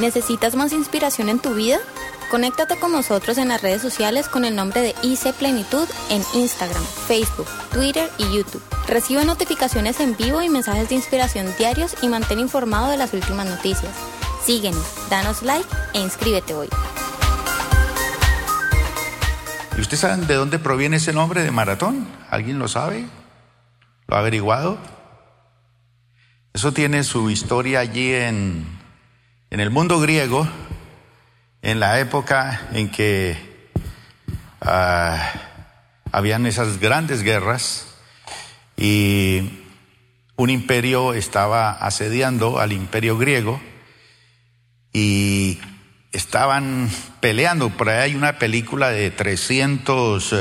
¿Necesitas más inspiración en tu vida? Conéctate con nosotros en las redes sociales con el nombre de IC Plenitud en Instagram, Facebook, Twitter y YouTube. Recibe notificaciones en vivo y mensajes de inspiración diarios y mantén informado de las últimas noticias. Síguenos, danos like e inscríbete hoy. ¿Y ustedes saben de dónde proviene ese nombre de maratón? ¿Alguien lo sabe? ¿Lo ha averiguado? Eso tiene su historia allí en, en el mundo griego en la época en que ah, habían esas grandes guerras y un imperio estaba asediando al imperio griego y estaban peleando. Por ahí hay una película de 300 eh,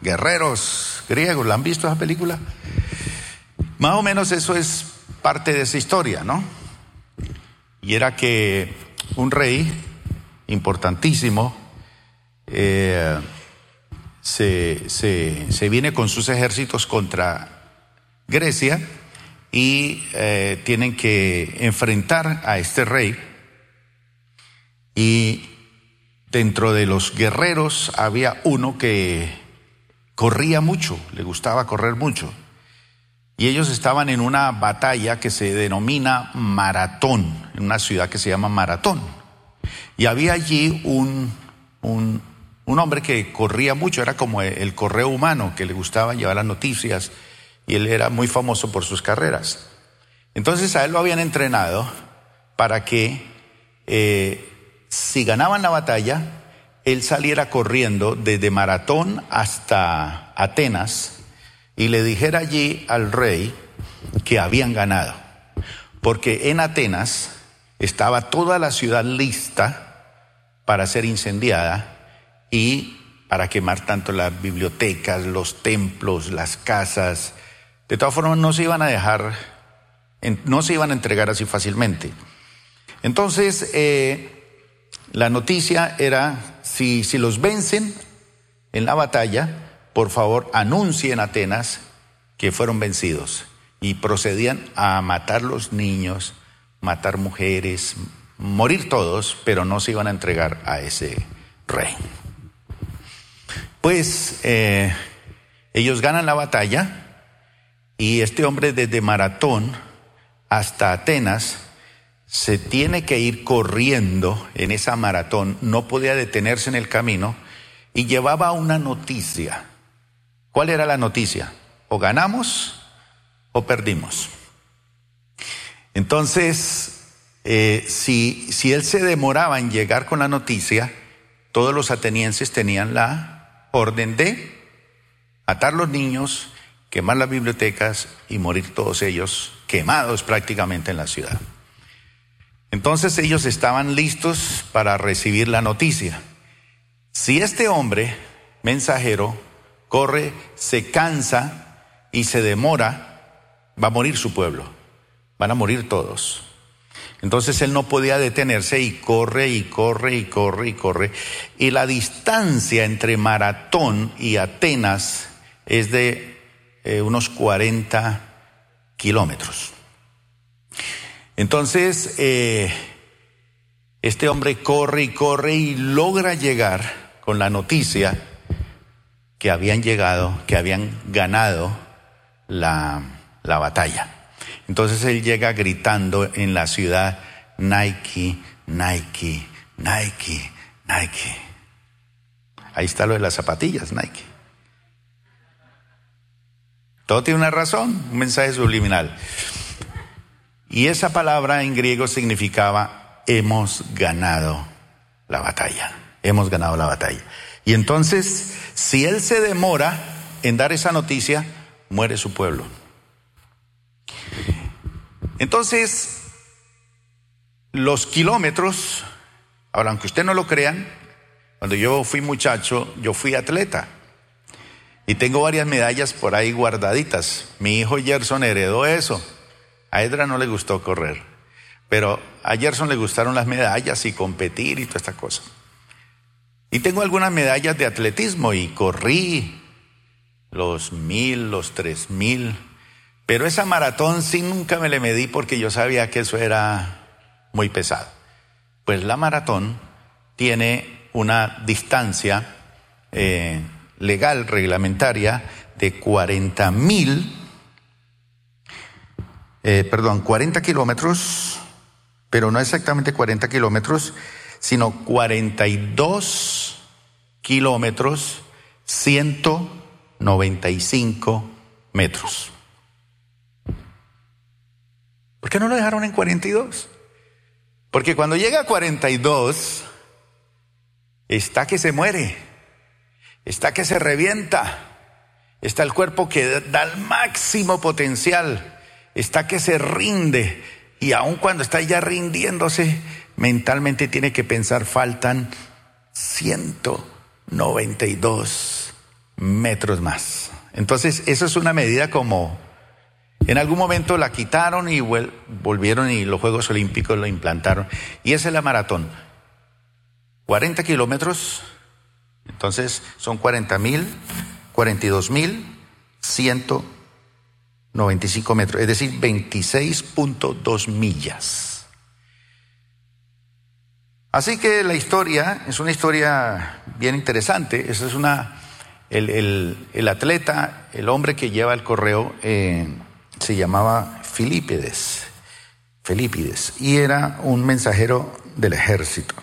guerreros griegos. ¿La han visto esa película? Más o menos eso es parte de esa historia, ¿no? Y era que un rey importantísimo, eh, se, se, viene con sus ejércitos contra Grecia y eh, tienen que enfrentar a este rey. Y dentro de los guerreros había uno que corría mucho, le gustaba correr mucho. Y ellos estaban en una batalla que se denomina Maratón, en una ciudad que se llama Maratón. Y había allí un, un, hombre que corría mucho, era como el correo humano, que le gustaba llevar las noticias, y él era muy famoso por sus carreras. Entonces a él lo habían entrenado para que eh, si ganaban la batalla, él saliera corriendo desde Maratón hasta Atenas y le dijera allí al rey que habían ganado. Porque en Atenas estaba toda la ciudad lista para ser incendiada y para quemar tanto las bibliotecas, los templos, las casas. De todas formas, no se iban a dejar, no se iban a entregar así fácilmente. Entonces, eh, la noticia era, si, si los vencen en la batalla, por favor anuncien a Atenas que fueron vencidos y procedían a matar los niños, matar mujeres, morir todos, pero no se iban a entregar a ese rey. Pues eh, ellos ganan la batalla y este hombre desde Maratón hasta Atenas se tiene que ir corriendo en esa maratón, no podía detenerse en el camino y llevaba una noticia. ¿Cuál era la noticia? O ganamos o perdimos. Entonces, eh, si, si él se demoraba en llegar con la noticia, todos los atenienses tenían la orden de atar los niños, quemar las bibliotecas y morir todos ellos quemados prácticamente en la ciudad. Entonces ellos estaban listos para recibir la noticia. Si este hombre, mensajero, corre, se cansa y se demora, va a morir su pueblo van a morir todos. Entonces él no podía detenerse y corre y corre y corre y corre. Y la distancia entre Maratón y Atenas es de eh, unos 40 kilómetros. Entonces, eh, este hombre corre y corre y logra llegar con la noticia que habían llegado, que habían ganado la, la batalla. Entonces él llega gritando en la ciudad, Nike, Nike, Nike, Nike. Ahí está lo de las zapatillas, Nike. Todo tiene una razón, un mensaje subliminal. Y esa palabra en griego significaba hemos ganado la batalla, hemos ganado la batalla. Y entonces, si él se demora en dar esa noticia, muere su pueblo. Entonces, los kilómetros, ahora aunque usted no lo crean, cuando yo fui muchacho, yo fui atleta. Y tengo varias medallas por ahí guardaditas. Mi hijo Gerson heredó eso. A Edra no le gustó correr. Pero a Gerson le gustaron las medallas y competir y toda esta cosa. Y tengo algunas medallas de atletismo y corrí los mil, los tres mil. Pero esa maratón sí nunca me le medí porque yo sabía que eso era muy pesado. Pues la maratón tiene una distancia eh, legal, reglamentaria, de 40 mil, eh, perdón, 40 kilómetros, pero no exactamente 40 kilómetros, sino 42 kilómetros, 195 metros. ¿Por qué no lo dejaron en 42? Porque cuando llega a 42, está que se muere, está que se revienta, está el cuerpo que da el máximo potencial, está que se rinde y aun cuando está ya rindiéndose, mentalmente tiene que pensar, faltan 192 metros más. Entonces, eso es una medida como en algún momento la quitaron y volvieron y los Juegos Olímpicos lo implantaron. Y esa es la maratón. 40 kilómetros, entonces son 40 mil, 42 mil, 195 metros, es decir, 26.2 millas. Así que la historia es una historia bien interesante. Esa es una, el, atleta, el hombre que lleva el correo. Eh, se llamaba Filipides, Filipides, y era un mensajero del ejército.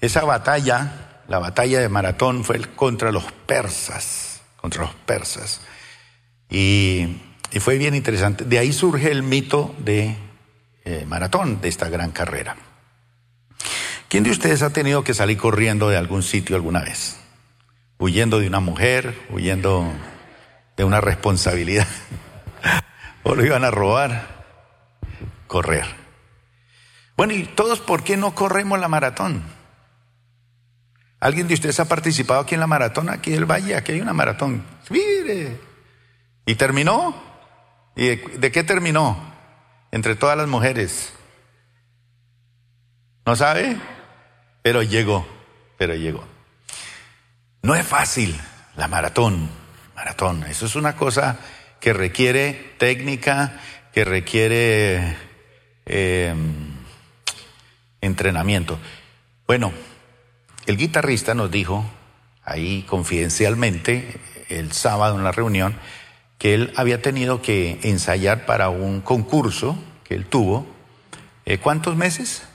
Esa batalla, la batalla de Maratón, fue contra los persas, contra los persas. Y, fue bien interesante. De ahí surge el mito de eh, Maratón, de esta gran carrera. ¿Quién de ustedes ha tenido que salir corriendo de algún sitio alguna vez? Huyendo de una mujer, huyendo de una responsabilidad o lo iban a robar. Correr. Bueno, ¿y todos por qué no corremos la maratón? ¿Alguien de ustedes ha participado aquí en la maratón? Aquí en el Valle, aquí hay una maratón. Mire. ¿Y terminó? ¿Y de, qué terminó? Entre todas las mujeres. ¿No sabe? Pero llegó, pero llegó. No es fácil la maratón, maratón. Eso es una cosa que requiere técnica, que requiere em, entrenamiento. Bueno, el guitarrista nos dijo ahí confidencialmente el sábado en la reunión que él había tenido que ensayar para un concurso que él tuvo. Eh, ¿Cuántos meses?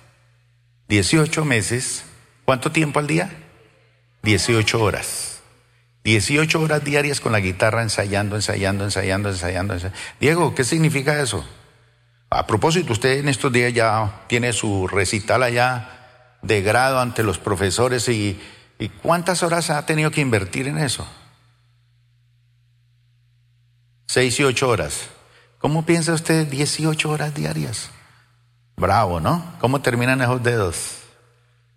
18 meses. ¿Cuánto tiempo al día? 18 horas. 18 horas diarias con la guitarra ensayando, ensayando, ensayando, ensayando, Diego, ¿qué significa eso? A propósito, usted en estos días ya tiene su recital allá de grado ante los profesores y, y ¿cuántas horas ha tenido que invertir en eso? Seis y ocho horas. ¿Cómo piensa usted 18 horas diarias? Bravo, ¿no? ¿Cómo terminan esos dedos?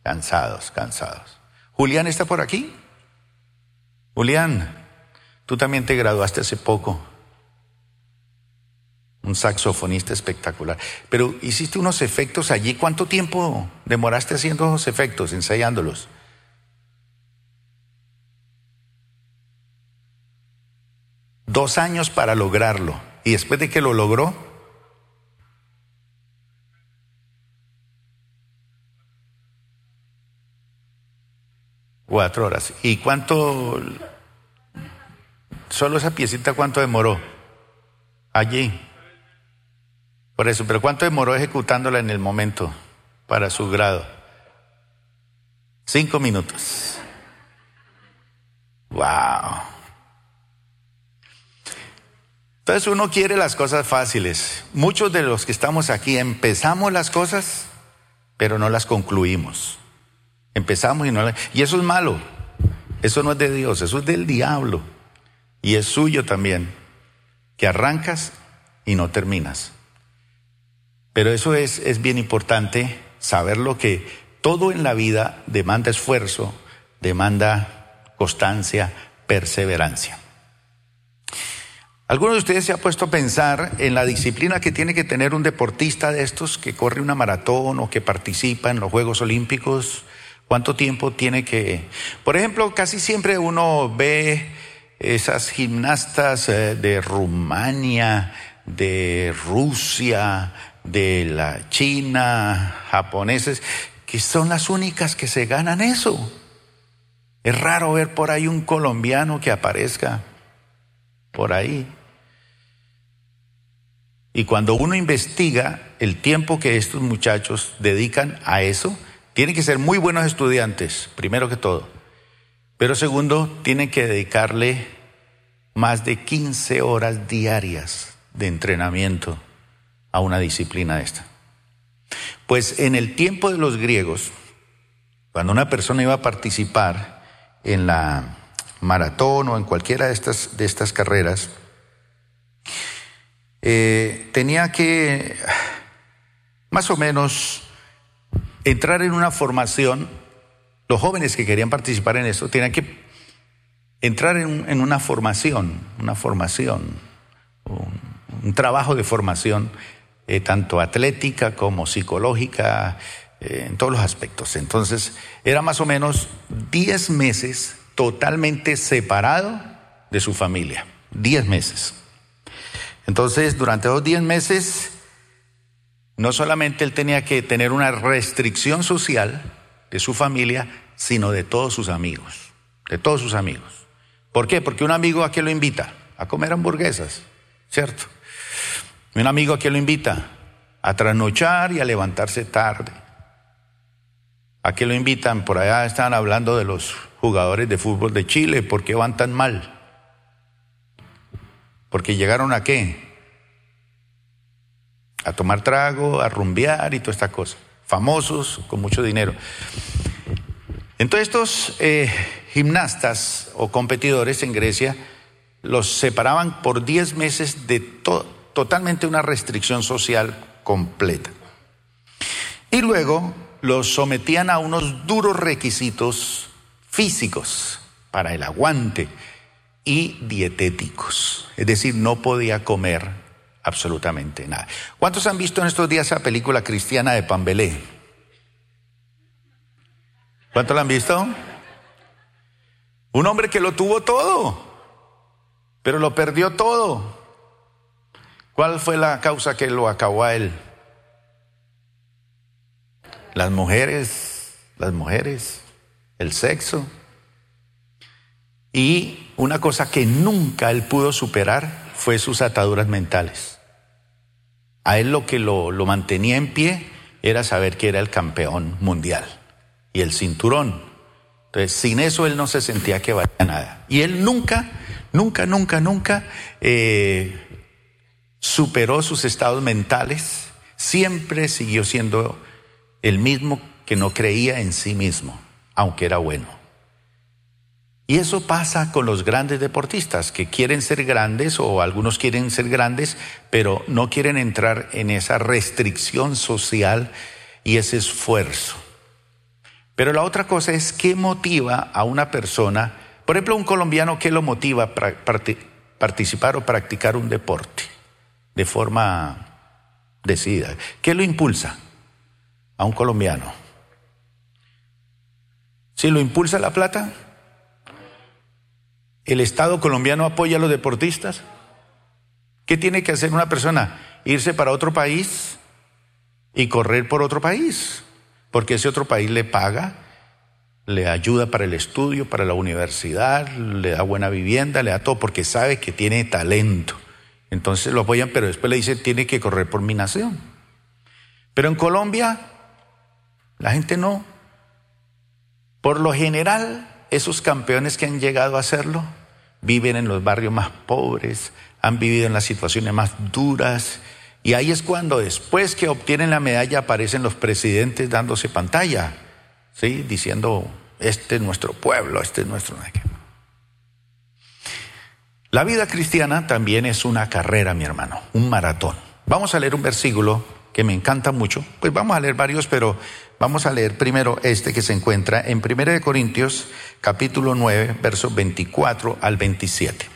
Cansados, cansados. ¿Julián está por aquí? Julián, tú también te graduaste hace poco. Un saxofonista espectacular. Pero hiciste unos efectos allí. ¿Cuánto tiempo demoraste haciendo esos efectos, ensayándolos? Dos años para lograrlo. Y después de que lo logró, Cuatro horas. ¿Y cuánto, solo esa piecita, cuánto demoró? Allí. Por eso, pero ¿cuánto demoró ejecutándola en el momento para su grado? Cinco minutos. Wow. Entonces uno quiere las cosas fáciles. Muchos de los que estamos aquí empezamos las cosas, pero no las concluimos. Empezamos y no Y eso es malo. Eso no es de Dios, eso es del diablo. Y es suyo también. Que arrancas y no terminas. Pero eso es, es bien importante saber lo que todo en la vida demanda esfuerzo, demanda constancia, perseverancia. ¿Alguno de ustedes se ha puesto a pensar en la disciplina que tiene que tener un deportista de estos que corre una maratón o que participa en los Juegos Olímpicos? ¿Cuánto tiempo tiene que...? Por ejemplo, casi siempre uno ve esas gimnastas eh, de Rumania, de Rusia, de la China, japoneses, que son las únicas que se ganan eso. Es raro ver por ahí un colombiano que aparezca por ahí. Y cuando uno investiga el tiempo que estos muchachos dedican a eso, tienen que ser muy buenos estudiantes, primero que todo. Pero segundo, tienen que dedicarle más de 15 horas diarias de entrenamiento a una disciplina esta. Pues en el tiempo de los griegos, cuando una persona iba a participar en la maratón o en cualquiera de estas, de estas carreras, eh, tenía que más o menos entrar en una formación, los jóvenes que querían participar en eso tenían que entrar en, una formación, una formación, un trabajo de formación eh, tanto atlética como psicológica, eh, en todos los aspectos. Entonces, era más o menos 10 meses totalmente separado de su familia. 10 meses. Entonces, durante esos 10 meses, no solamente él tenía que tener una restricción social de su familia, sino de todos sus amigos, de todos sus amigos. ¿Por qué? Porque un amigo a qué lo invita? A comer hamburguesas, ¿cierto? Un amigo a qué lo invita? A trasnochar y a levantarse tarde. ¿A qué lo invitan? Por allá están hablando de los jugadores de fútbol de Chile. ¿Por qué van tan mal? Porque llegaron a qué? A tomar trago, a rumbear y toda esta cosa. Famosos, con mucho dinero. Entonces estos eh, gimnastas o competidores en Grecia los separaban por 10 meses de totalmente una restricción social completa. Y luego los sometían a unos duros requisitos físicos para el aguante y dietéticos. Es decir, no podía comer absolutamente nada. ¿Cuántos han visto en estos días esa película cristiana de Pambelé? ¿Cuántos la han visto? Un hombre que lo tuvo todo, pero lo perdió todo. ¿Cuál fue la causa que lo acabó a él? Las mujeres, las mujeres, el sexo. Y una cosa que nunca él pudo superar fue sus ataduras mentales. A él lo que lo, lo mantenía en pie era saber que era el campeón mundial y el cinturón. Entonces, sin eso él no se sentía que valía nada. Y él nunca, nunca, nunca, nunca eh, superó sus estados mentales, siempre siguió siendo el mismo que no creía en sí mismo, aunque era bueno. Y eso pasa con los grandes deportistas, que quieren ser grandes o algunos quieren ser grandes, pero no quieren entrar en esa restricción social y ese esfuerzo. Pero la otra cosa es qué motiva a una persona, por ejemplo, un colombiano, ¿qué lo motiva a participar o practicar un deporte? de forma decidida. ¿Qué lo impulsa a un colombiano? Si lo impulsa la plata, el Estado colombiano apoya a los deportistas. ¿Qué tiene que hacer una persona? Irse para otro país y correr por otro país, porque ese otro país le paga, le ayuda para el estudio, para la universidad, le da buena vivienda, le da todo, porque sabe que tiene talento. Entonces lo apoyan, pero después le dicen, tiene que correr por mi nación. Pero en Colombia, la gente no. Por lo general, esos campeones que han llegado a hacerlo viven en los barrios más pobres, han vivido en las situaciones más duras. Y ahí es cuando después que obtienen la medalla aparecen los presidentes dándose pantalla, ¿sí? diciendo, este es nuestro pueblo, este es nuestro... La vida cristiana también es una carrera, mi hermano, un maratón. Vamos a leer un versículo que me encanta mucho. Pues vamos a leer varios, pero vamos a leer primero este que se encuentra en 1 Corintios capítulo 9, versos 24 al 27.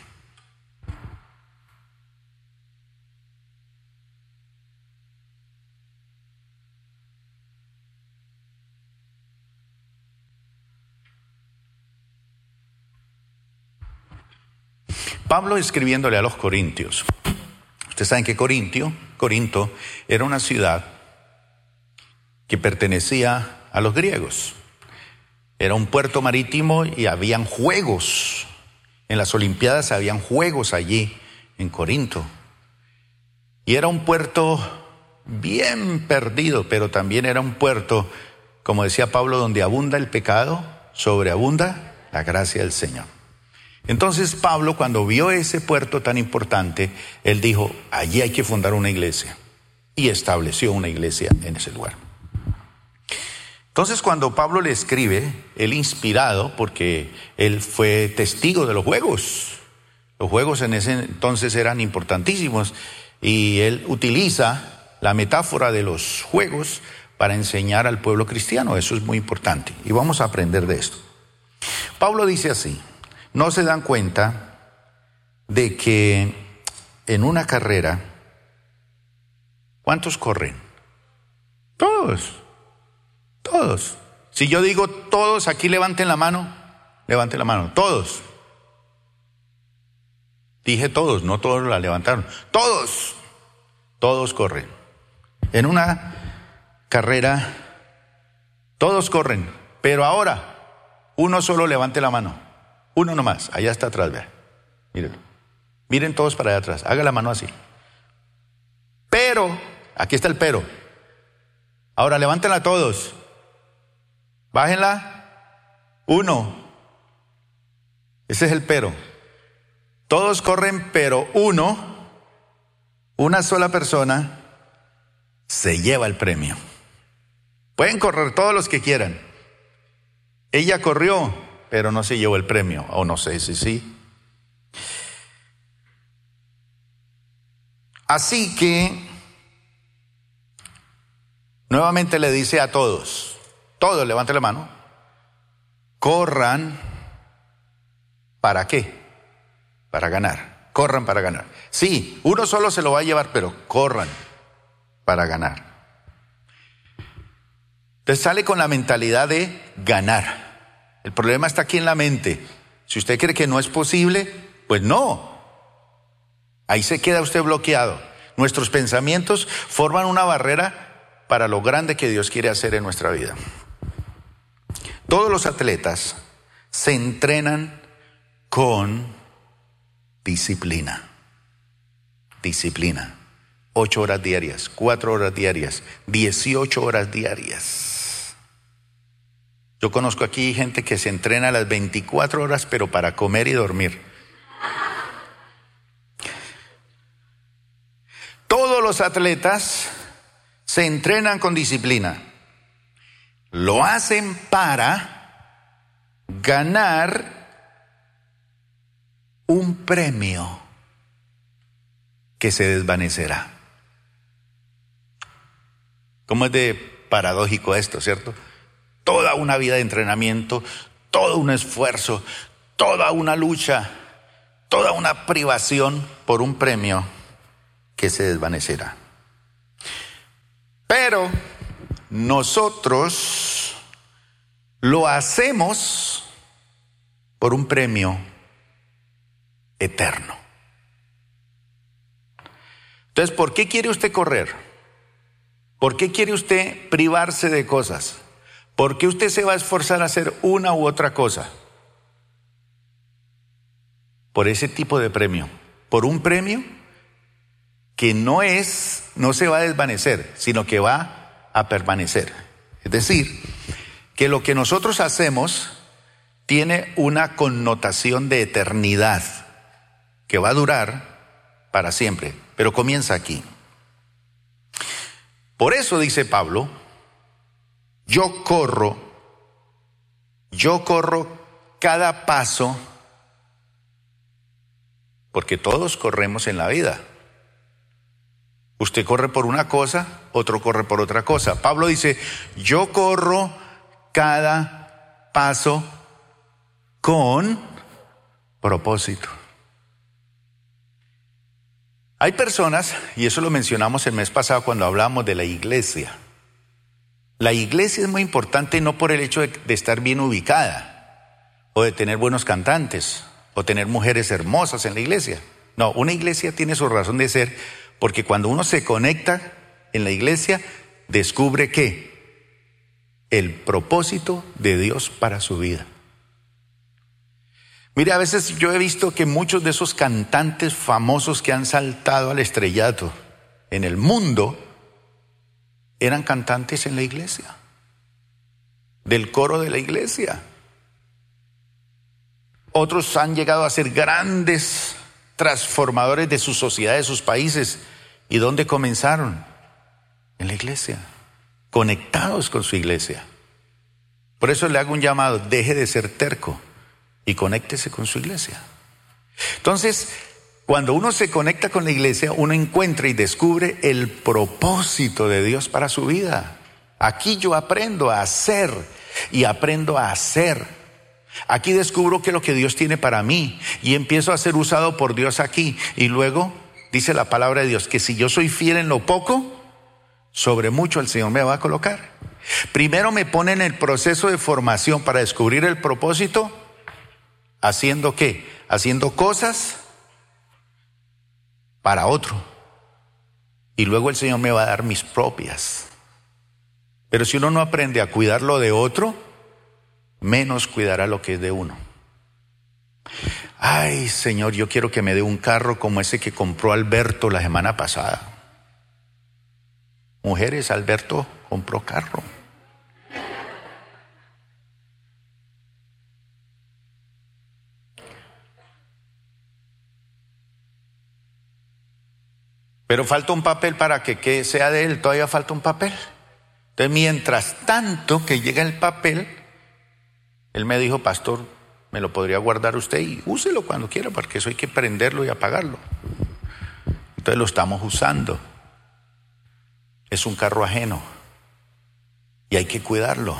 Pablo escribiéndole a los corintios. Ustedes saben que Corintio, Corinto era una ciudad que pertenecía a los griegos. Era un puerto marítimo y habían juegos. En las Olimpiadas habían juegos allí, en Corinto. Y era un puerto bien perdido, pero también era un puerto, como decía Pablo, donde abunda el pecado, sobreabunda la gracia del Señor. Entonces Pablo, cuando vio ese puerto tan importante, él dijo, allí hay que fundar una iglesia. Y estableció una iglesia en ese lugar. Entonces cuando Pablo le escribe, él inspirado, porque él fue testigo de los juegos, los juegos en ese entonces eran importantísimos, y él utiliza la metáfora de los juegos para enseñar al pueblo cristiano, eso es muy importante, y vamos a aprender de esto. Pablo dice así, no se dan cuenta de que en una carrera, ¿cuántos corren? Todos, todos. Si yo digo todos, aquí levanten la mano, levanten la mano, todos. Dije todos, no todos la levantaron, todos, todos corren. En una carrera, todos corren, pero ahora uno solo levante la mano. Uno nomás, allá está atrás, vean. Mírenlo. Miren todos para allá atrás. Haga la mano así. Pero, aquí está el pero. Ahora levántenla todos. Bájenla. Uno. Ese es el pero. Todos corren, pero uno, una sola persona, se lleva el premio. Pueden correr todos los que quieran. Ella corrió, pero no se llevó el premio, o no sé si sí. Así que, nuevamente le dice a todos, todos levanten la mano, corran, ¿para qué? Para ganar, corran para ganar. Sí, uno solo se lo va a llevar, pero corran para ganar. Entonces sale con la mentalidad de ganar. El problema está aquí en la mente. Si usted cree que no es posible, pues no. Ahí se queda usted bloqueado. Nuestros pensamientos forman una barrera para lo grande que Dios quiere hacer en nuestra vida. Todos los atletas se entrenan con disciplina. Disciplina. Ocho horas diarias, cuatro horas diarias, dieciocho horas diarias. Yo conozco aquí gente que se entrena las 24 horas, pero para comer y dormir. Todos los atletas se entrenan con disciplina. Lo hacen para ganar un premio que se desvanecerá. ¿Cómo es de paradójico esto, cierto? toda una vida de entrenamiento, todo un esfuerzo, toda una lucha, toda una privación por un premio que se desvanecerá. Pero nosotros lo hacemos por un premio eterno. Entonces, ¿por qué quiere usted correr? ¿Por qué quiere usted privarse de cosas? ¿Por qué usted se va a esforzar a hacer una u otra cosa? Por ese tipo de premio. Por un premio que no es, no se va a desvanecer, sino que va a permanecer. Es decir, que lo que nosotros hacemos tiene una connotación de eternidad que va a durar para siempre, pero comienza aquí. Por eso dice Pablo, yo corro, yo corro cada paso, porque todos corremos en la vida. Usted corre por una cosa, otro corre por otra cosa. Pablo dice, yo corro cada paso con propósito. Hay personas, y eso lo mencionamos el mes pasado cuando hablamos de la iglesia, la iglesia es muy importante no por el hecho de, estar bien ubicada o de tener buenos cantantes o tener mujeres hermosas en la iglesia. No, una iglesia tiene su razón de ser porque cuando uno se conecta en la iglesia, descubre que el propósito de Dios para su vida. Mire, a veces yo he visto que muchos de esos cantantes famosos que han saltado al estrellato en el mundo eran cantantes en la iglesia, del coro de la iglesia. Otros han llegado a ser grandes transformadores de su sociedad, de sus países. ¿Y dónde comenzaron? En la iglesia, conectados con su iglesia. Por eso le hago un llamado, deje de ser terco y conéctese con su iglesia. Entonces, cuando uno se conecta con la iglesia, uno encuentra y descubre el propósito de Dios para su vida. Aquí yo aprendo a hacer y aprendo a hacer. Aquí descubro que lo que Dios tiene para mí y empiezo a ser usado por Dios aquí. Y luego dice la palabra de Dios que si yo soy fiel en lo poco, sobre mucho el Señor me va a colocar. Primero me pone en el proceso de formación para descubrir el propósito ¿Haciendo qué? Haciendo cosas para otro. Y luego el Señor me va a dar mis propias. Pero si uno no aprende a cuidar lo de otro, menos cuidará lo que es de uno. Ay, Señor, yo quiero que me dé un carro como ese que compró Alberto la semana pasada. Mujeres, Alberto compró carro. Pero falta un papel para que, sea de él, todavía falta un papel. Entonces, mientras tanto que llega el papel, él me dijo, pastor, me lo podría guardar usted y úselo cuando quiera, porque eso hay que prenderlo y apagarlo. Entonces lo estamos usando. Es un carro ajeno y hay que cuidarlo,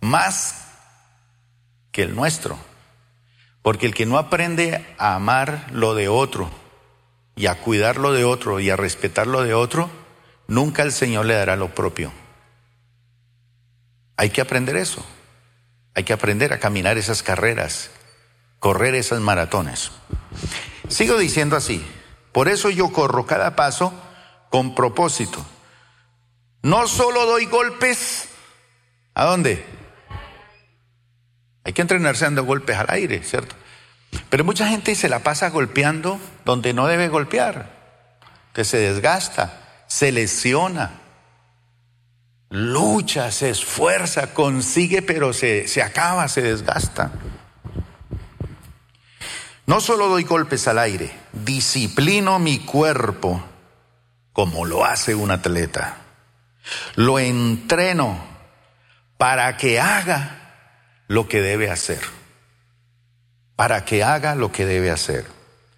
más que el nuestro. Porque el que no aprende a amar lo de otro, y a cuidarlo de otro y a respetarlo de otro, nunca el Señor le dará lo propio. Hay que aprender eso. Hay que aprender a caminar esas carreras, correr esas maratones. Sigo diciendo así, por eso yo corro cada paso con propósito. No solo doy golpes, ¿a dónde? Hay que entrenarse dando golpes al aire, ¿cierto? Pero mucha gente se la pasa golpeando donde no debe golpear, que se desgasta, se lesiona, lucha, se esfuerza, consigue, pero se, se acaba, se desgasta. No solo doy golpes al aire, disciplino mi cuerpo como lo hace un atleta. Lo entreno para que haga lo que debe hacer para que haga lo que debe hacer.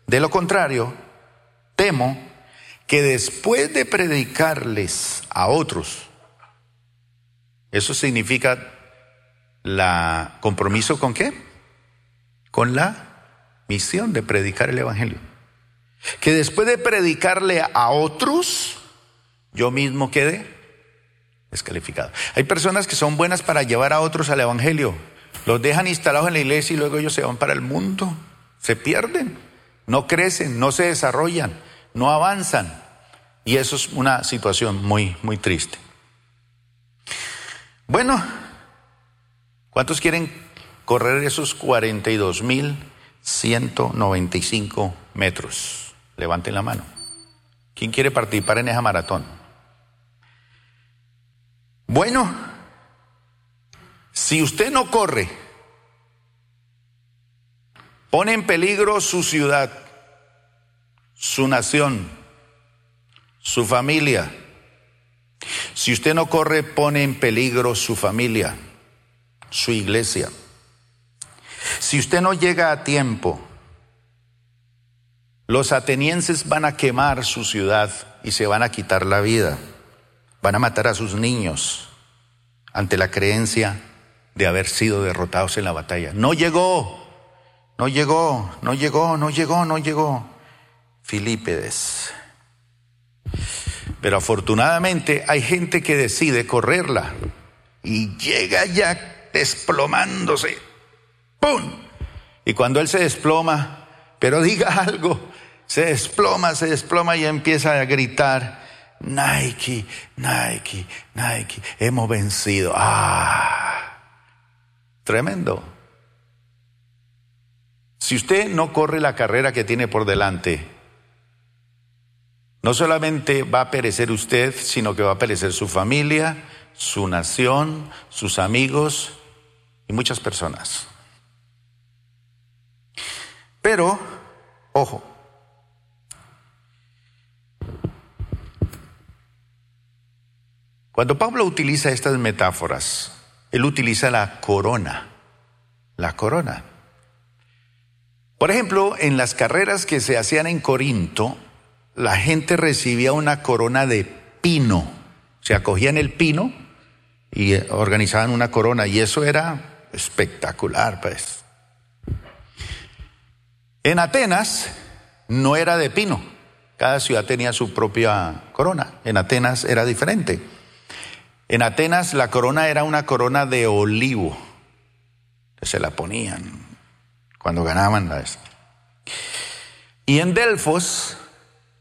De lo contrario, temo que después de predicarles a otros, eso significa la compromiso con qué? Con la misión de predicar el Evangelio. Que después de predicarle a otros, yo mismo quede Hay personas que son buenas para llevar a otros al Evangelio, los dejan instalados en la iglesia y luego ellos se van para el mundo. Se pierden, no crecen, no se desarrollan, no avanzan. Y eso es una situación muy, muy triste. Bueno, ¿cuántos quieren correr esos 42.195 metros? Levanten la mano. ¿Quién quiere participar en esa maratón? Bueno, si usted no corre, pone en peligro su ciudad, su nación, su familia. Si usted no corre, pone en peligro su familia, su iglesia. Si usted no llega a tiempo, los atenienses van a quemar su ciudad y se van a quitar la vida. Van a matar a sus niños ante la creencia de haber sido derrotados en la batalla. No llegó, no llegó, no llegó, no llegó, no llegó. Filipides. Pero afortunadamente hay gente que decide correrla y llega ya desplomándose. ¡Pum! Y cuando él se desploma, pero diga algo, se desploma, se desploma y empieza a gritar, Nike, Nike, Nike, hemos vencido. Ah, tremendo. Si usted no corre la carrera que tiene por delante, no solamente va a perecer usted, sino que va a perecer su familia, su nación, sus amigos y muchas personas. Pero, ojo, cuando Pablo utiliza estas metáforas, él utiliza la corona, la corona. Por ejemplo, en las carreras que se hacían en Corinto, la gente recibía una corona de pino. Se acogían el pino y organizaban una corona y eso era espectacular, pues. En Atenas no era de pino. Cada ciudad tenía su propia corona. En Atenas era diferente. En Atenas la corona era una corona de olivo. se la ponían cuando ganaban la Y en Delfos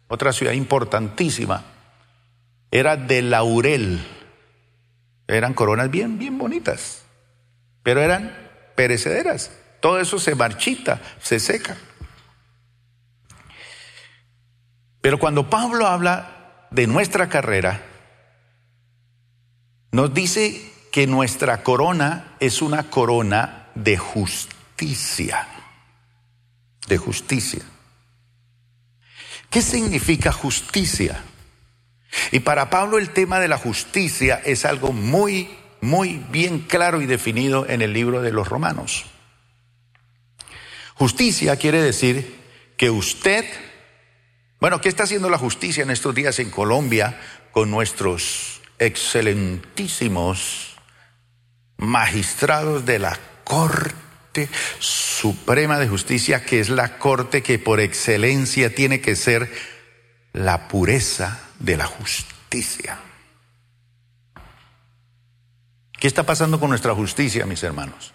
otra ciudad importantísima, era de laurel. Eran coronas bien, bien bonitas, pero eran perecederas. Todo eso se marchita, se seca. Pero cuando Pablo habla de nuestra carrera, nos dice que nuestra corona es una corona de justicia, de justicia. ¿Qué significa justicia? Y para Pablo el tema de la justicia es algo muy, muy bien claro y definido en el libro de los Romanos. Justicia quiere decir que usted, bueno, ¿qué está haciendo la justicia en estos días en Colombia con nuestros excelentísimos magistrados de la Corte? Suprema de Justicia, que es la Corte que por excelencia tiene que ser la pureza de la justicia. ¿Qué está pasando con nuestra justicia, mis hermanos?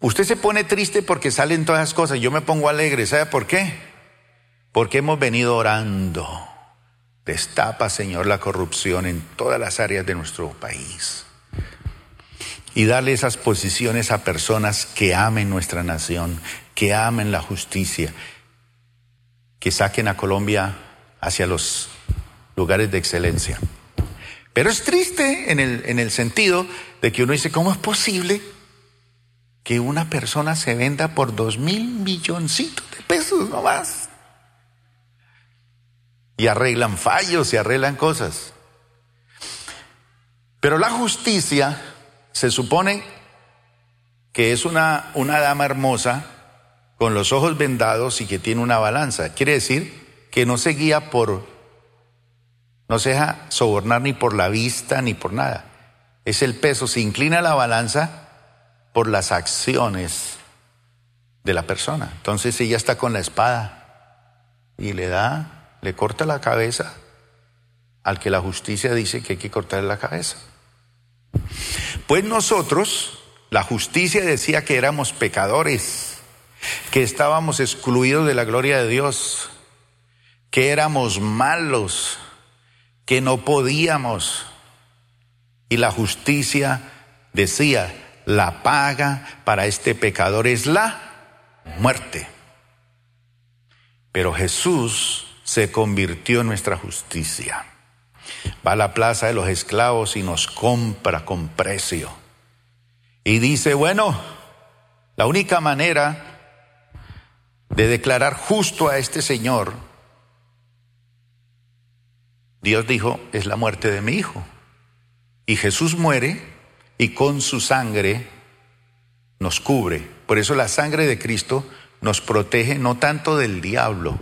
Usted se pone triste porque salen todas las cosas, yo me pongo alegre, ¿sabe por qué? Porque hemos venido orando. Destapa, Señor, la corrupción en todas las áreas de nuestro país y darle esas posiciones a personas que amen nuestra nación, que amen la justicia, que saquen a Colombia hacia los lugares de excelencia. Pero es triste en el, en el sentido de que uno dice, ¿cómo es posible que una persona se venda por dos mil milloncitos de pesos nomás? Y arreglan fallos y arreglan cosas. Pero la justicia se supone que es una, una dama hermosa con los ojos vendados y que tiene una balanza. Quiere decir que no se guía por, no se deja sobornar ni por la vista ni por nada. Es el peso, se inclina la balanza por las acciones de la persona. Entonces ella está con la espada y le da, le corta la cabeza al que la justicia dice que hay que cortarle la cabeza. Pues nosotros, la justicia decía que éramos pecadores, que estábamos excluidos de la gloria de Dios, que éramos malos, que no podíamos. Y la justicia decía, la paga para este pecador es la muerte. Pero Jesús se convirtió en nuestra justicia va a la plaza de los esclavos y nos compra con precio. Y dice, bueno, la única manera de declarar justo a este Señor, Dios dijo, es la muerte de mi hijo. Y Jesús muere y con su sangre nos cubre. Por eso la sangre de Cristo nos protege no tanto del diablo,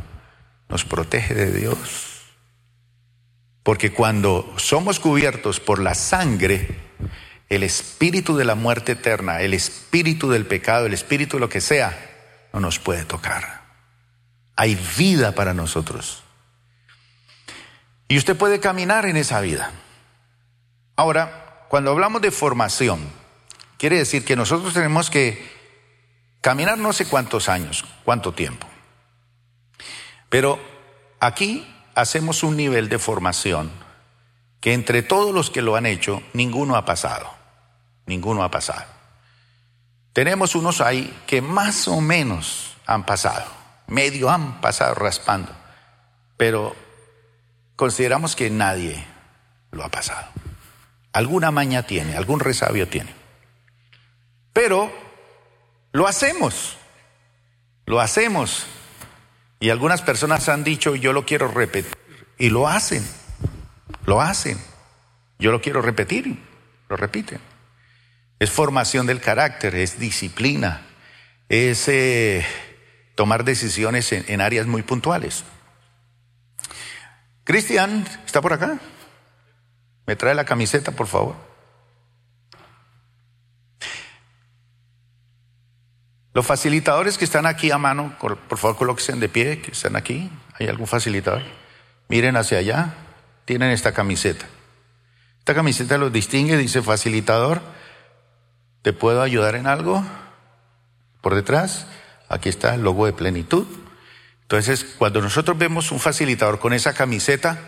nos protege de Dios. Porque cuando somos cubiertos por la sangre, el espíritu de la muerte eterna, el espíritu del pecado, el espíritu de lo que sea, no nos puede tocar. Hay vida para nosotros. Y usted puede caminar en esa vida. Ahora, cuando hablamos de formación, quiere decir que nosotros tenemos que caminar no sé cuántos años, cuánto tiempo. Pero aquí hacemos un nivel de formación que entre todos los que lo han hecho, ninguno ha pasado. Ninguno ha pasado. Tenemos unos ahí que más o menos han pasado, medio han pasado raspando, pero consideramos que nadie lo ha pasado. Alguna maña tiene, algún resabio tiene. Pero lo hacemos, lo hacemos. Y algunas personas han dicho, yo lo quiero repetir, y lo hacen, lo hacen. Yo lo quiero repetir, lo repiten. Es formación del carácter, es disciplina, es eh, tomar decisiones en, en áreas muy puntuales. Cristian, ¿está por acá? ¿Me trae la camiseta, por favor? Los facilitadores que están aquí a mano, por favor colóquense de pie, que están aquí. ¿Hay algún facilitador? Miren hacia allá, tienen esta camiseta. Esta camiseta los distingue, dice facilitador. ¿Te puedo ayudar en algo? Por detrás, aquí está el logo de plenitud. Entonces, cuando nosotros vemos un facilitador con esa camiseta,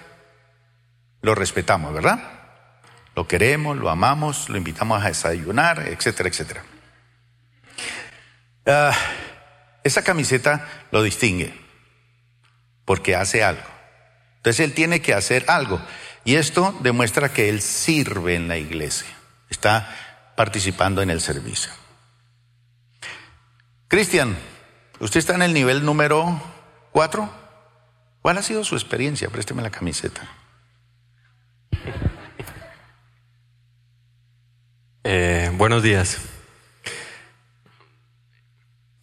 lo respetamos, ¿verdad? Lo queremos, lo amamos, lo invitamos a desayunar, etcétera, etcétera. Ah, esa camiseta lo distingue porque hace algo. Entonces él tiene que hacer algo. Y esto demuestra que él sirve en la iglesia. Está participando en el servicio. Cristian, usted está en el nivel número cuatro. ¿Cuál ha sido su experiencia? Présteme la camiseta. Eh, buenos días.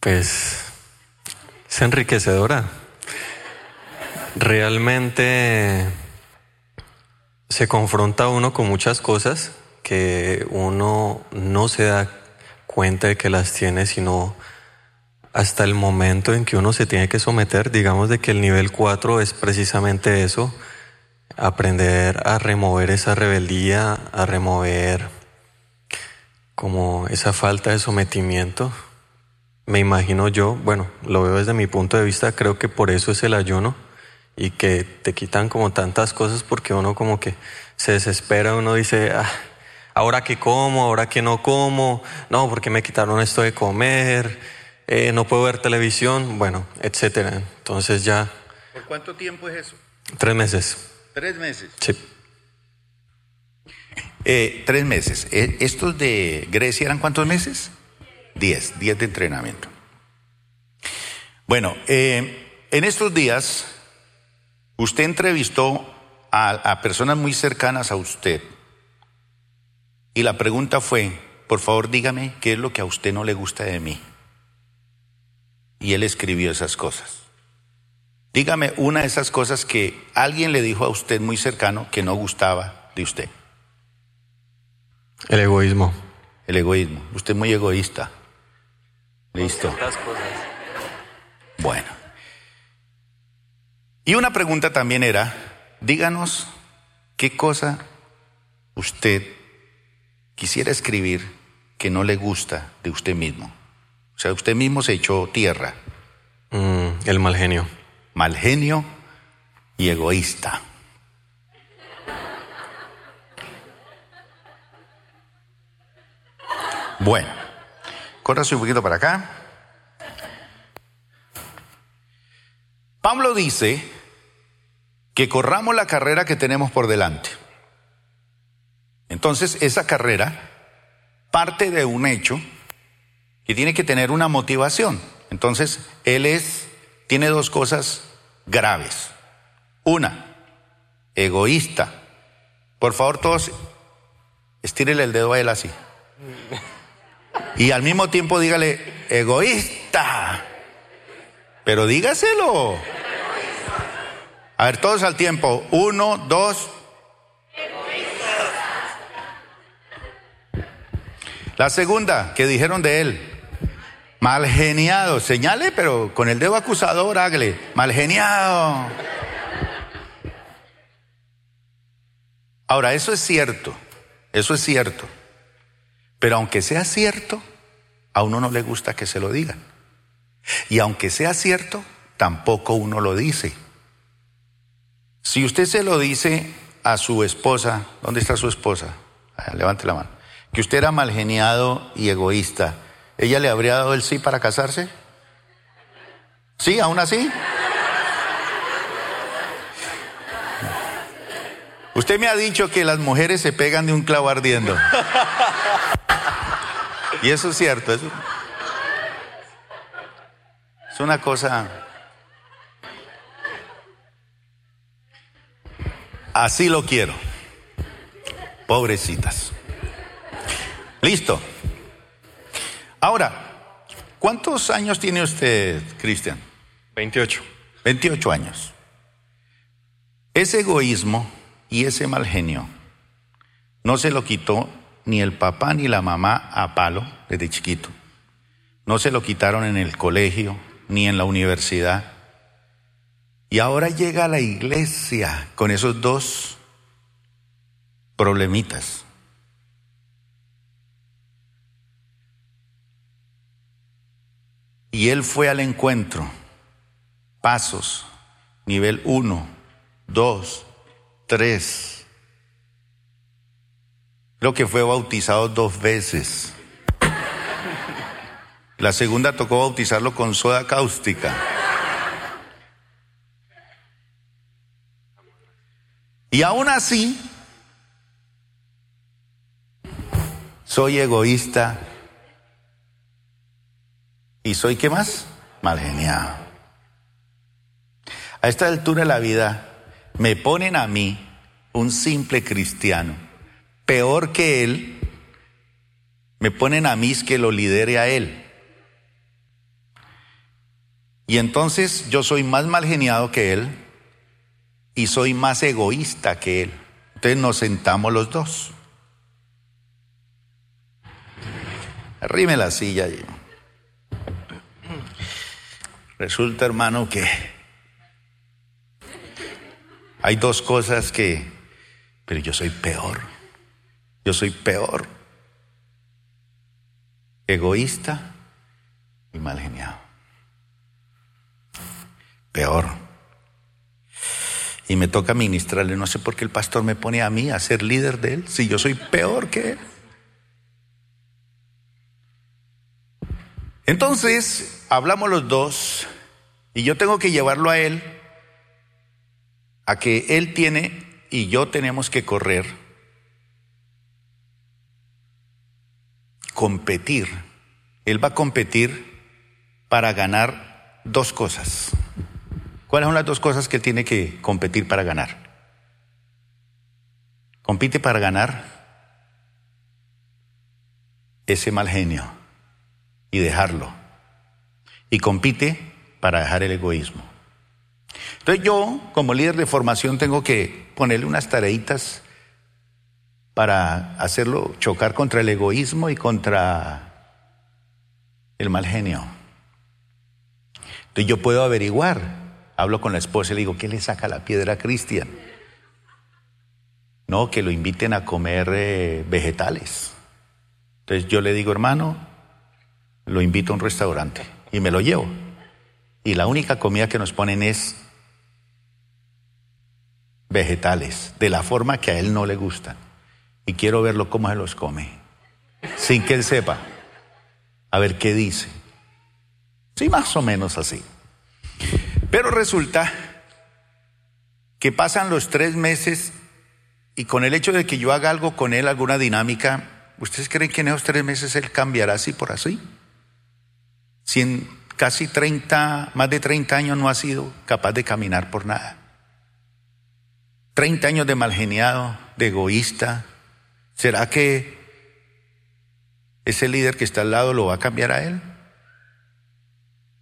Pues es enriquecedora. Realmente se confronta uno con muchas cosas que uno no se da cuenta de que las tiene, sino hasta el momento en que uno se tiene que someter. Digamos de que el nivel 4 es precisamente eso, aprender a remover esa rebeldía, a remover como esa falta de sometimiento me imagino yo, bueno, lo veo desde mi punto de vista, creo que por eso es el ayuno y que te quitan como tantas cosas porque uno como que se desespera, uno dice, ah, ahora que como, ahora que no como, no, porque me quitaron esto de comer, eh, no puedo ver televisión, bueno, etcétera. Entonces ya. ¿Por cuánto tiempo es eso? Tres meses. ¿Tres meses? Sí. Eh, tres meses. Eh, ¿Estos de Grecia eran cuántos meses? Diez, diez de entrenamiento. Bueno, eh, en estos días usted entrevistó a, a personas muy cercanas a usted y la pregunta fue, por favor dígame qué es lo que a usted no le gusta de mí. Y él escribió esas cosas. Dígame una de esas cosas que alguien le dijo a usted muy cercano que no gustaba de usted. El egoísmo. El egoísmo. Usted es muy egoísta. Listo. Bueno. Y una pregunta también era, díganos qué cosa usted quisiera escribir que no le gusta de usted mismo. O sea, usted mismo se echó tierra. Mm, el mal genio. Mal genio y egoísta. Bueno, córrase un poquito para acá. Pablo dice que corramos la carrera que tenemos por delante. Entonces, esa carrera parte de un hecho que tiene que tener una motivación. Entonces, él es, tiene dos cosas graves. Una, egoísta. Por favor, todos, estírele el dedo a él así. Y al mismo tiempo dígale, egoísta. Pero dígaselo. A ver, todos al tiempo. Uno, dos. La segunda que dijeron de él. Mal geniado. Señale, pero con el dedo acusador, hágale. Mal geniado. Ahora, eso es cierto. Eso es cierto. Pero aunque sea cierto, a uno no le gusta que se lo digan. Y aunque sea cierto, tampoco uno lo dice. Si usted se lo dice a su esposa, ¿dónde está su esposa? Ah, levante la mano. Que usted era malgeniado y egoísta, ¿ella le habría dado el sí para casarse? ¿Sí? ¿Aún así? Usted me ha dicho que las mujeres se pegan de un clavo ardiendo. Y eso es cierto. Eso es una cosa... Así lo quiero. Pobrecitas. Listo. Ahora, ¿cuántos años tiene usted, Cristian? 28. 28 años. Ese egoísmo y ese mal genio no se lo quitó ni el papá ni la mamá a palo desde chiquito. No se lo quitaron en el colegio ni en la universidad. Y ahora llega a la iglesia con esos dos problemitas. Y él fue al encuentro. Pasos, nivel 1, 2, 3. Creo que fue bautizado dos veces. La segunda tocó bautizarlo con soda cáustica. Y aún así, soy egoísta y soy qué más? Mal geniado. A esta altura de la vida me ponen a mí, un simple cristiano, peor que él, me ponen a mí que lo lidere a él. Y entonces yo soy más mal geniado que él, y soy más egoísta que él. Entonces nos sentamos los dos. Arrime la silla. Resulta, hermano, que hay dos cosas que, pero yo soy peor. Yo soy peor. Egoísta y mal geniado. Peor y me toca ministrarle. No sé por qué el pastor me pone a mí a ser líder de él, si yo soy peor que él. Entonces, hablamos los dos y yo tengo que llevarlo a él a que él tiene y yo tenemos que correr, competir. Él va a competir para ganar dos cosas. ¿Cuáles son las dos cosas que tiene que competir para ganar? Compite para ganar ese mal genio y dejarlo. Y compite para dejar el egoísmo. Entonces yo, como líder de formación, tengo que ponerle unas tareitas para hacerlo chocar contra el egoísmo y contra el mal genio. Entonces yo puedo averiguar Hablo con la esposa y le digo, ¿qué le saca la piedra a Cristian? No, que lo inviten a comer eh, vegetales. Entonces yo le digo, hermano, lo invito a un restaurante y me lo llevo. Y la única comida que nos ponen es vegetales, de la forma que a él no le gusta. Y quiero verlo cómo se los come, sin que él sepa. A ver qué dice. Sí, más o menos así. Pero resulta que pasan los tres meses y con el hecho de que yo haga algo con él, alguna dinámica, ¿ustedes creen que en esos tres meses él cambiará así por así? Si en casi 30, más de 30 años no ha sido capaz de caminar por nada. 30 años de malgeniado, de egoísta. ¿Será que ese líder que está al lado lo va a cambiar a él?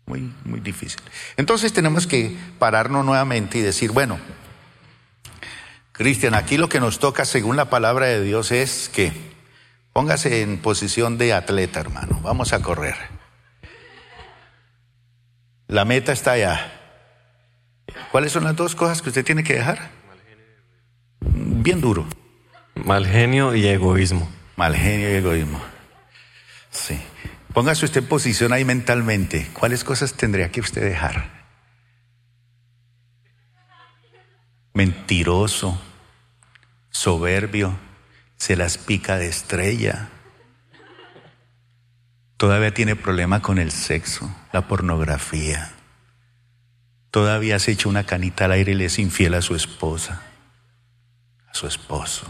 Muy, muy difícil. Entonces tenemos que pararnos nuevamente y decir, bueno, Cristian, aquí lo que nos toca según la palabra de Dios es que póngase en posición de atleta, hermano. Vamos a correr. La meta está allá. ¿Cuáles son las dos cosas que usted tiene que dejar? Bien duro. Mal genio y egoísmo. Mal genio y egoísmo. Sí. Póngase usted en posición ahí mentalmente. ¿Cuáles cosas tendría que usted dejar? mentiroso, soberbio, se las pica de estrella. Todavía tiene problema con el sexo, la pornografía. Todavía se echa una canita al aire y le es infiel a su esposa, a su esposo.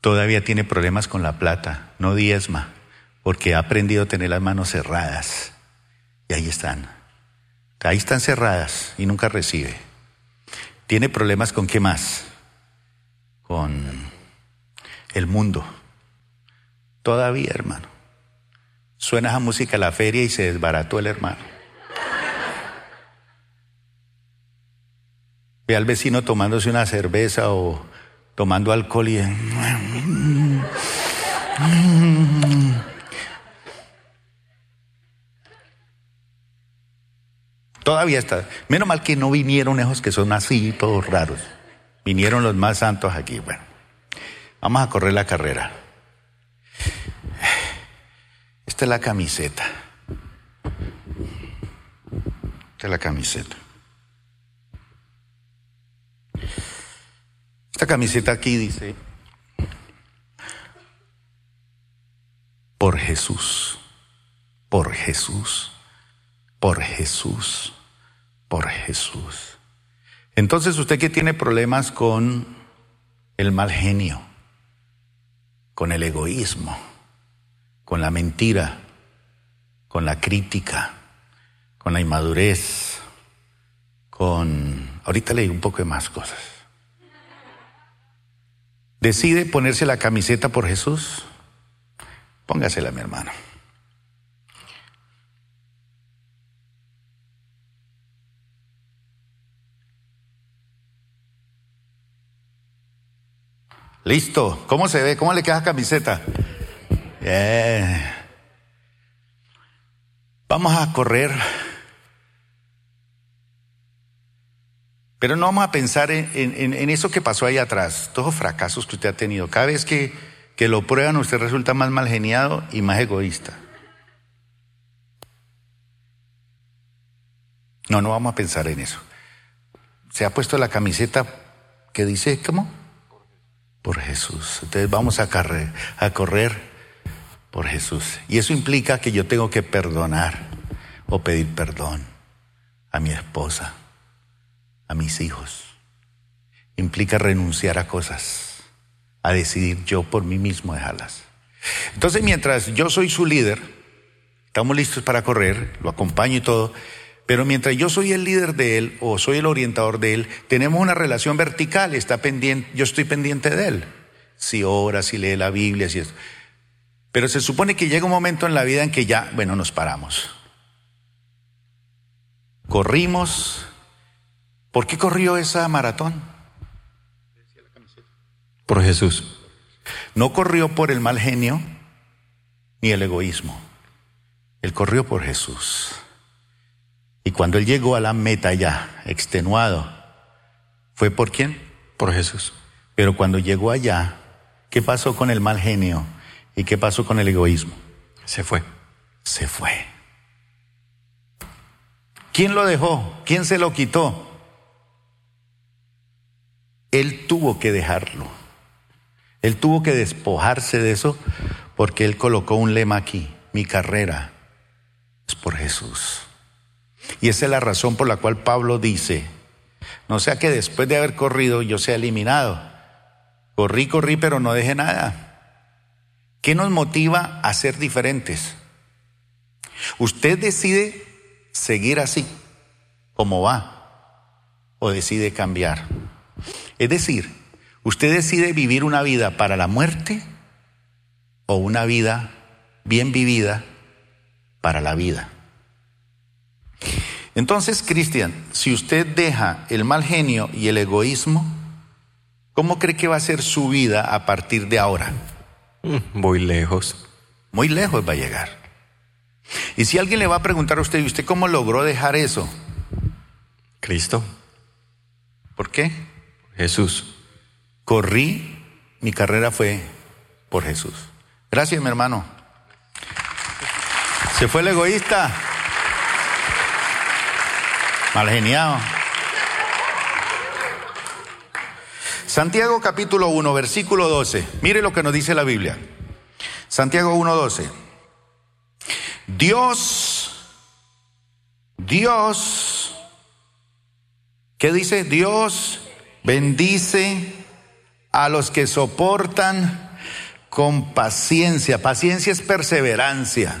Todavía tiene problemas con la plata, no diezma, porque ha aprendido a tener las manos cerradas. Y ahí están. Ahí están cerradas y nunca recibe. Tiene problemas con qué más? Con el mundo. Todavía, hermano. Suena esa música a la feria y se desbarató el hermano. Ve al vecino tomándose una cerveza o tomando alcohol y... Todavía está. Menos mal que no vinieron esos que son así, todos raros. Vinieron los más santos aquí. Bueno, vamos a correr la carrera. Esta es la camiseta. Esta es la camiseta. Esta camiseta aquí dice, por Jesús, por Jesús, por Jesús por Jesús. Entonces usted que tiene problemas con el mal genio, con el egoísmo, con la mentira, con la crítica, con la inmadurez, con... Ahorita leí un poco de más cosas. ¿Decide ponerse la camiseta por Jesús? Póngasela, mi hermano. Listo. ¿Cómo se ve? ¿Cómo le queda camiseta? Vamos a correr. Pero no vamos a pensar en, eso que pasó ahí atrás, todos los fracasos que usted ha tenido. Cada vez que, que lo prueban, usted resulta más mal geniado y más egoísta. No, no vamos a pensar en eso. Se ha puesto la camiseta que dice, ¿cómo? por Jesús. Entonces vamos a, a correr por Jesús. Y eso implica que yo tengo que perdonar o pedir perdón a mi esposa, a mis hijos. Implica renunciar a cosas, a decidir yo por mí mismo dejarlas. Entonces mientras yo soy su líder, estamos listos para correr, lo acompaño y todo, pero mientras yo soy el líder de él o soy el orientador de él, tenemos una relación vertical, está pendiente, yo estoy pendiente de él. Si ora, si lee la Biblia, si es. Pero se supone que llega un momento en la vida en que ya, bueno, nos paramos. Corrimos. ¿Por qué corrió esa maratón? Por Jesús. No corrió por el mal genio ni el egoísmo. Él corrió por Jesús. Y cuando él llegó a la meta ya, extenuado, ¿fue por quién? Por Jesús. Pero cuando llegó allá, ¿qué pasó con el mal genio? ¿Y qué pasó con el egoísmo? Se fue. Se fue. ¿Quién lo dejó? ¿Quién se lo quitó? Él tuvo que dejarlo. Él tuvo que despojarse de eso porque él colocó un lema aquí. Mi carrera es por Jesús. Y esa es la razón por la cual Pablo dice, no sea que después de haber corrido yo sea eliminado. Corrí, corrí, pero no dejé nada. ¿Qué nos motiva a ser diferentes? Usted decide seguir así, como va, o decide cambiar. Es decir, usted decide vivir una vida para la muerte o una vida bien vivida para la vida. Entonces, Cristian, si usted deja el mal genio y el egoísmo, ¿cómo cree que va a ser su vida a partir de ahora? Mm, voy lejos. Muy lejos va a llegar. Y si alguien le va a preguntar a usted, ¿y usted cómo logró dejar eso? Cristo. ¿Por qué? Jesús. Corrí, mi carrera fue por Jesús. Gracias, mi hermano. Se fue el egoísta. Mal geniado. Santiago capítulo 1, versículo 12. Mire lo que nos dice la Biblia. Santiago 1, 12. Dios, Dios, ¿qué dice? Dios bendice a los que soportan con paciencia. Paciencia es perseverancia.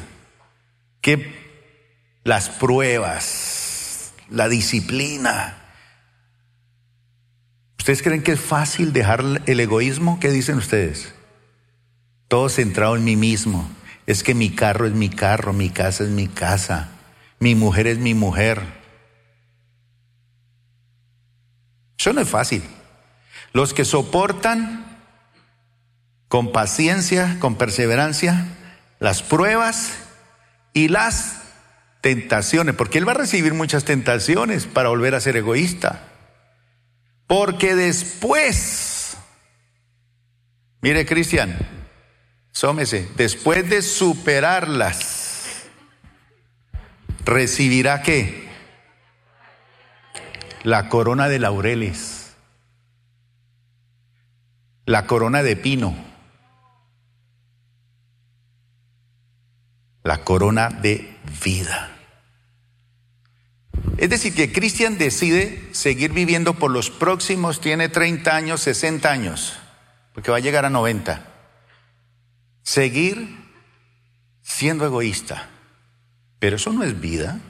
Que las pruebas, la disciplina. ¿Ustedes creen que es fácil dejar el egoísmo? ¿Qué dicen ustedes? Todo centrado en mí mismo. Es que mi carro es mi carro, mi casa es mi casa, mi mujer es mi mujer. Eso no es fácil. Los que soportan con paciencia, con perseverancia, las pruebas y las tentaciones, porque él va a recibir muchas tentaciones para volver a ser egoísta. Porque después, mire Cristian, sómese, después de superarlas, recibirá qué? La corona de laureles, la corona de pino, la corona de vida. Es decir, que Cristian decide seguir viviendo por los próximos, tiene 30 años, 60 años, porque va a llegar a 90. Seguir siendo egoísta. Pero eso no es vida.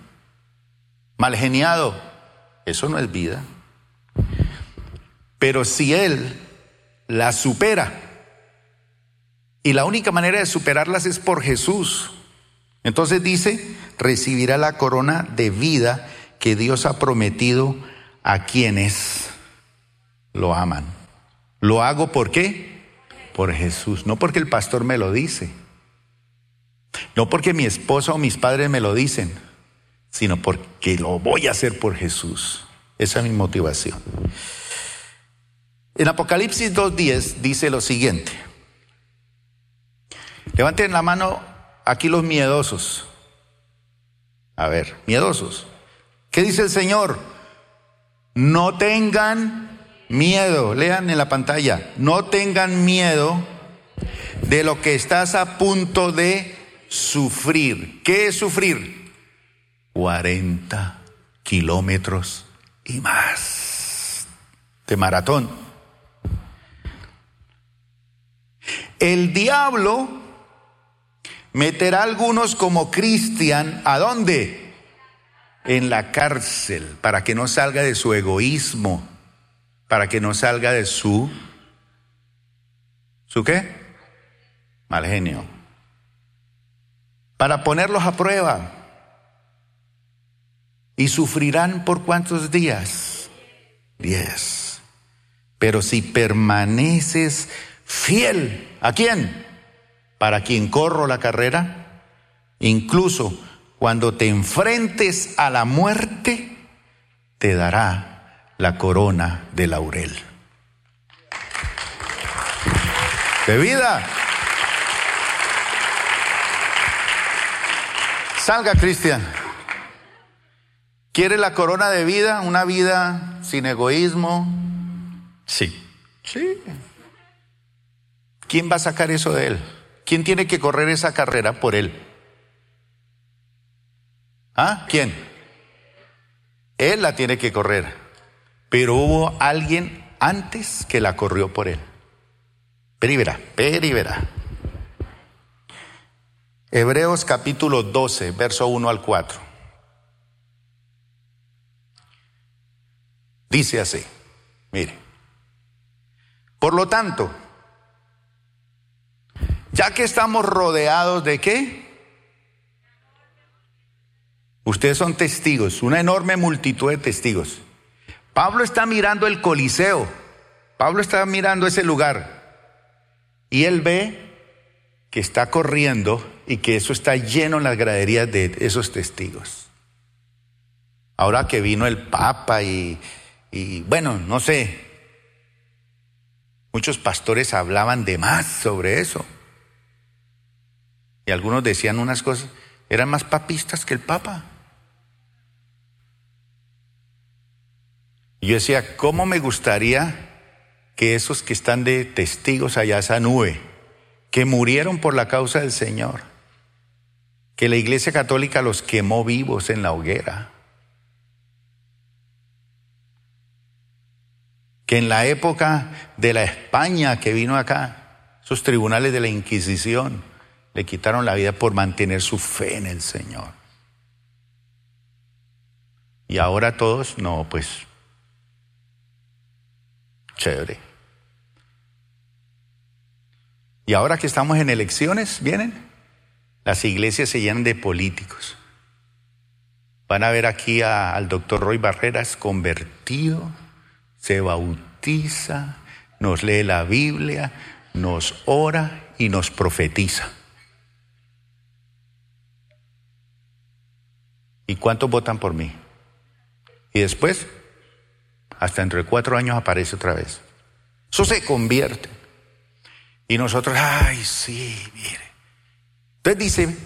Mal geniado, eso no es vida. Pero si él la supera, y la única manera de superarlas es por Jesús, entonces dice, recibirá la corona de vida que Dios ha prometido a quienes lo aman. Lo hago por qué? Por Jesús, no porque el pastor me lo dice, no porque mi esposa o mis padres me lo dicen, sino porque lo voy a hacer por Jesús. Esa es mi motivación. En Apocalipsis 2.10 dice lo siguiente. Levanten la mano aquí los miedosos. A ver, miedosos. ¿Qué dice el Señor? No tengan miedo, lean en la pantalla, no tengan miedo de lo que estás a punto de sufrir. ¿Qué es sufrir? 40 kilómetros y más de maratón. El diablo meterá a algunos como Cristian, ¿a dónde? en la cárcel para que no salga de su egoísmo, para que no salga de su... ¿Su qué? Mal genio. Para ponerlos a prueba. ¿Y sufrirán por cuántos días? Diez. Pero si permaneces fiel, ¿a quién? Para quien corro la carrera, incluso cuando te enfrentes a la muerte, te dará la corona de laurel. De vida. Salga, Cristian. ¿Quiere la corona de vida? ¿Una vida sin egoísmo? Sí. Sí. ¿Quién va a sacar eso de él? ¿Quién tiene que correr esa carrera por él? ¿Ah? ¿Quién? Él la tiene que correr, pero hubo alguien antes que la corrió por él. Peribera, peribera. Hebreos capítulo 12, verso 1 al 4. Dice así, mire, por lo tanto, ya que estamos rodeados de qué? Ustedes son testigos, una enorme multitud de testigos. Pablo está mirando el Coliseo, Pablo está mirando ese lugar y él ve que está corriendo y que eso está lleno en las graderías de esos testigos. Ahora que vino el Papa y, y bueno, no sé, muchos pastores hablaban de más sobre eso. Y algunos decían unas cosas, eran más papistas que el Papa. Y yo decía, ¿cómo me gustaría que esos que están de testigos allá, esa que murieron por la causa del Señor, que la Iglesia Católica los quemó vivos en la hoguera, que en la época de la España que vino acá, esos tribunales de la Inquisición le quitaron la vida por mantener su fe en el Señor. Y ahora todos, no, pues, chévere. Y ahora que estamos en elecciones, vienen, las iglesias se llenan de políticos. Van a ver aquí al doctor Roy Barreras convertido, se bautiza, nos lee la Biblia, nos ora y nos profetiza. ¿Y cuántos votan por mí? Y después, hasta entre cuatro años aparece otra vez. Eso se convierte. Y nosotros, ay, sí, mire. Entonces dice,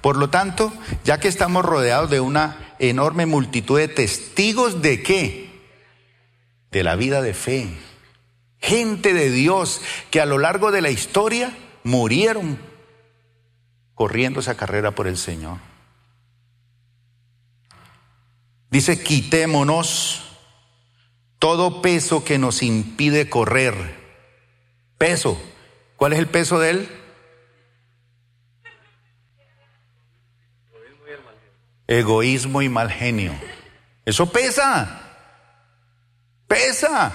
por lo tanto, ya que estamos rodeados de una enorme multitud de testigos de qué? De la vida de fe. Gente de Dios que a lo largo de la historia murieron corriendo esa carrera por el Señor. Dice, quitémonos todo peso que nos impide correr Peso. ¿Cuál es el peso de él? Egoísmo y mal genio. Eso pesa. Pesa.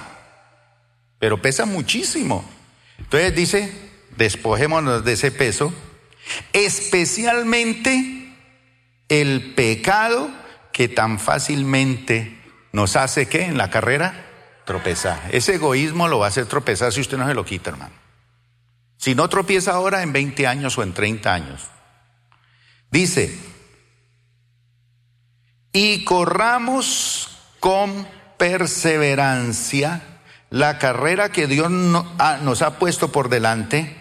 Pero pesa muchísimo. Entonces dice, despojémonos de ese peso, especialmente el pecado que tan fácilmente nos hace que en la carrera tropezar. Ese egoísmo lo va a hacer tropezar si usted no se lo quita, hermano. Si no tropieza ahora, en 20 años o en 30 años. Dice, y corramos con perseverancia la carrera que Dios nos ha puesto por delante.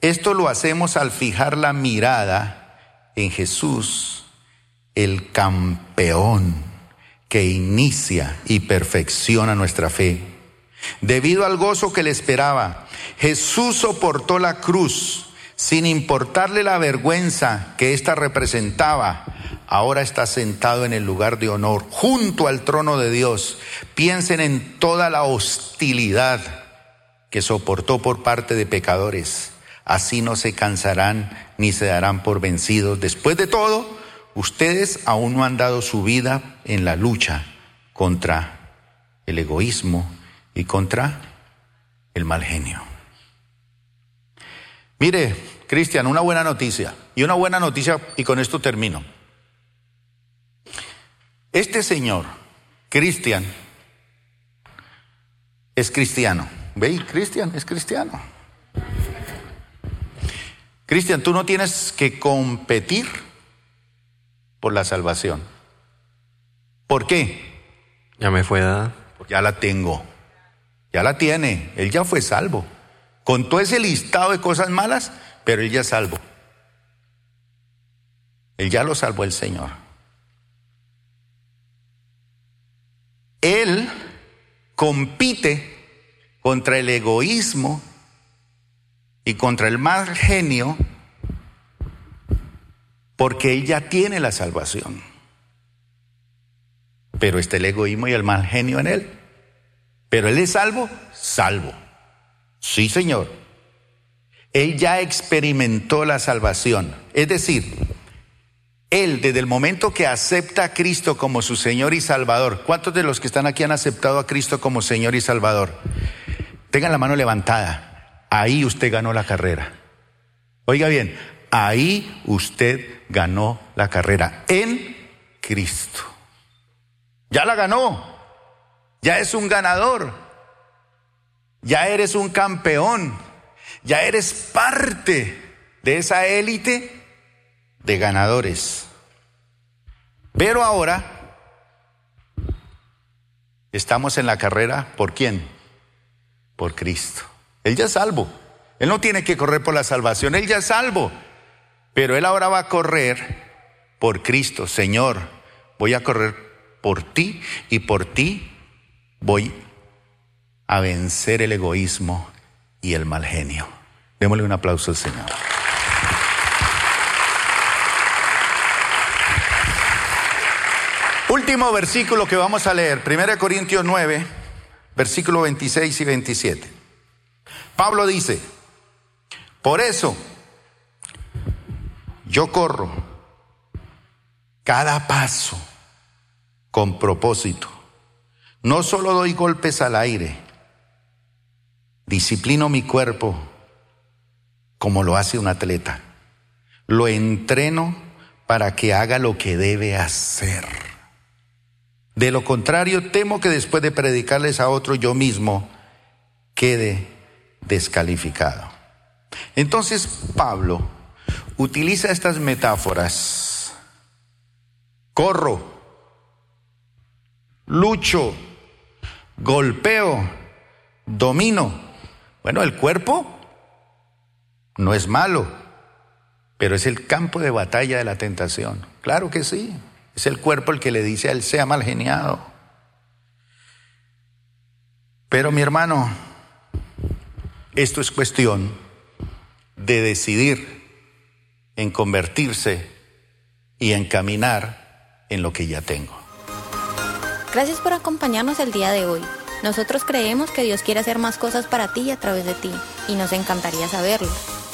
Esto lo hacemos al fijar la mirada en Jesús, el campeón que inicia y perfecciona nuestra fe. Debido al gozo que le esperaba, Jesús soportó la cruz sin importarle la vergüenza que ésta representaba. Ahora está sentado en el lugar de honor, junto al trono de Dios. Piensen en toda la hostilidad que soportó por parte de pecadores. Así no se cansarán ni se darán por vencidos. Después de todo, Ustedes aún no han dado su vida en la lucha contra el egoísmo y contra el mal genio. Mire, Cristian, una buena noticia. Y una buena noticia, y con esto termino. Este señor, Cristian, es cristiano. ¿Veis? Cristian es cristiano. Cristian, tú no tienes que competir por la salvación. ¿Por qué? Ya me fue dada. Ya la tengo. Ya la tiene. Él ya fue salvo. Con todo ese listado de cosas malas, pero él ya es salvo. Él ya lo salvó el Señor. Él compite contra el egoísmo y contra el mal genio porque Él ya tiene la salvación. Pero está el egoísmo y el mal genio en Él. Pero Él es salvo, salvo. Sí, Señor. Él ya experimentó la salvación. Es decir, Él desde el momento que acepta a Cristo como su Señor y Salvador, ¿cuántos de los que están aquí han aceptado a Cristo como Señor y Salvador? Tengan la mano levantada. Ahí usted ganó la carrera. Oiga bien, ahí usted ganó la carrera en Cristo. Ya la ganó. Ya es un ganador. Ya eres un campeón. Ya eres parte de esa élite de ganadores. Pero ahora estamos en la carrera por quién? Por Cristo. Él ya es salvo. Él no tiene que correr por la salvación. Él ya es salvo. Pero él ahora va a correr por Cristo. Señor, voy a correr por ti y por ti voy a vencer el egoísmo y el mal genio. Démosle un aplauso al Señor. Último versículo que vamos a leer, 1 Corintios 9, versículo 26 y 27. Pablo dice, por eso yo corro cada paso con propósito. No solo doy golpes al aire, disciplino mi cuerpo como lo hace un atleta. Lo entreno para que haga lo que debe hacer. De lo contrario, temo que después de predicarles a otro yo mismo quede descalificado. Entonces Pablo utiliza estas metáforas. Corro, lucho, golpeo, domino. Bueno, el cuerpo no es malo, pero es el campo de batalla de la tentación. Claro que sí. Es el cuerpo el que le dice a él, sea mal geniado. Pero mi hermano, esto es cuestión de decidir en convertirse y en caminar en lo que ya tengo. Gracias por acompañarnos el día de hoy. Nosotros creemos que Dios quiere hacer más cosas para ti y a través de ti, y nos encantaría saberlo.